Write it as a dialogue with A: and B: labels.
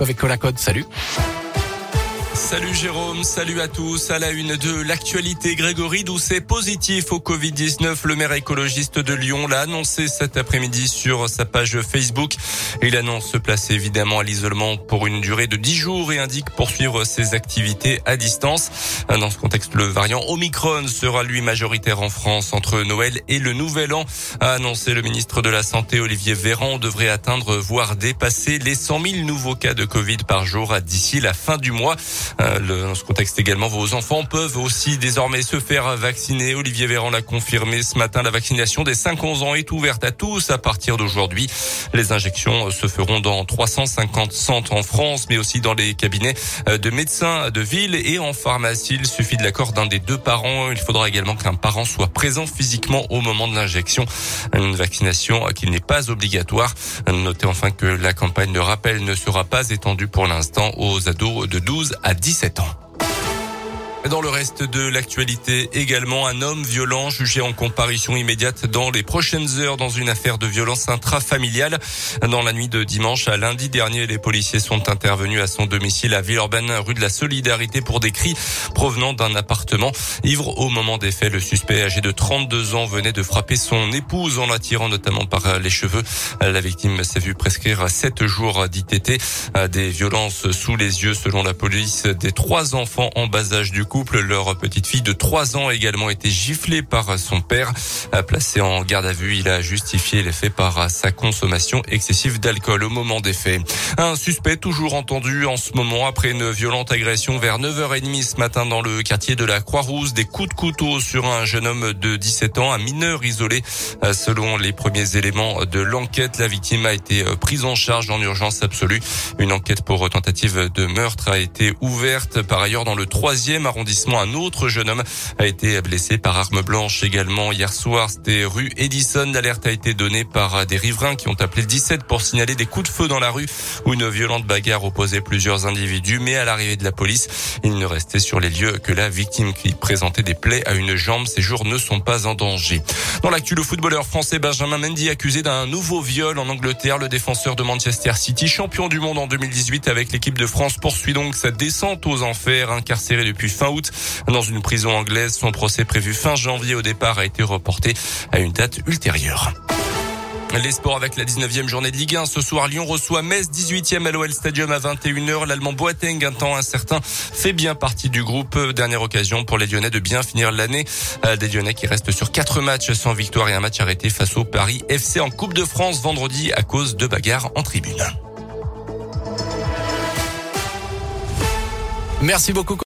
A: Avec Colacode. Salut.
B: Salut Jérôme, salut à tous. À la une de l'actualité, Grégory Doucet positif au Covid-19. Le maire écologiste de Lyon l'a annoncé cet après-midi sur sa page Facebook. Il annonce se placer évidemment à l'isolement pour une durée de 10 jours et indique poursuivre ses activités à distance. Dans ce contexte, le variant Omicron sera lui majoritaire en France entre Noël et le Nouvel An, a annoncé le ministre de la Santé Olivier Véran. Devrait atteindre, voire dépasser les 100 000 nouveaux cas de Covid par jour d'ici la fin du mois. Euh, dans ce contexte également, vos enfants peuvent aussi désormais se faire vacciner. Olivier Véran l'a confirmé ce matin. La vaccination des 5-11 ans est ouverte à tous à partir d'aujourd'hui. Les injections se feront dans 350 centres en France, mais aussi dans les cabinets euh, de médecins de ville et en pharmacie. Il suffit de l'accord d'un des deux parents. Il faudra également qu'un parent soit présent physiquement au moment de l'injection. Une vaccination qui n'est pas obligatoire. Notez enfin que la campagne de rappel ne sera pas étendue pour l'instant aux ados de 12 à 17 ans. Dans le reste de l'actualité également, un homme violent jugé en comparution immédiate dans les prochaines heures dans une affaire de violence intrafamiliale. Dans la nuit de dimanche à lundi dernier, les policiers sont intervenus à son domicile à Villeurbanne, rue de la Solidarité pour des cris provenant d'un appartement. Ivre au moment des faits, le suspect âgé de 32 ans venait de frapper son épouse en l'attirant notamment par les cheveux. La victime s'est vue prescrire 7 jours d'ITT, des violences sous les yeux selon la police des trois enfants en bas âge du couple. Leur petite fille de 3 ans a également été giflée par son père. Placé en garde à vue, il a justifié les faits par sa consommation excessive d'alcool au moment des faits. Un suspect toujours entendu en ce moment après une violente agression vers 9h30 ce matin dans le quartier de la Croix-Rousse. Des coups de couteau sur un jeune homme de 17 ans, un mineur isolé. Selon les premiers éléments de l'enquête, la victime a été prise en charge en urgence absolue. Une enquête pour tentative de meurtre a été ouverte. Par ailleurs, dans le troisième arrondissement, un autre jeune homme a été blessé par arme blanche également hier soir. C'était rue Edison. L'alerte a été donnée par des riverains qui ont appelé le 17 pour signaler des coups de feu dans la rue où une violente bagarre opposait plusieurs individus. Mais à l'arrivée de la police, il ne restait sur les lieux que la victime qui présentait des plaies à une jambe. Ces jours ne sont pas en danger. Dans l'actu, le footballeur français Benjamin Mendy accusé d'un nouveau viol en Angleterre. Le défenseur de Manchester City, champion du monde en 2018 avec l'équipe de France, poursuit donc sa descente aux enfers, incarcéré depuis fin dans une prison anglaise. Son procès prévu fin janvier au départ a été reporté à une date ultérieure. Les sports avec la 19e journée de Ligue 1. Ce soir, Lyon reçoit Metz, 18e à l'OL Stadium à 21h. L'Allemand Boateng, un temps incertain, fait bien partie du groupe. Dernière occasion pour les Lyonnais de bien finir l'année. Euh, des Lyonnais qui restent sur quatre matchs sans victoire et un match arrêté face au Paris FC en Coupe de France vendredi à cause de bagarres en tribune.
A: Merci beaucoup.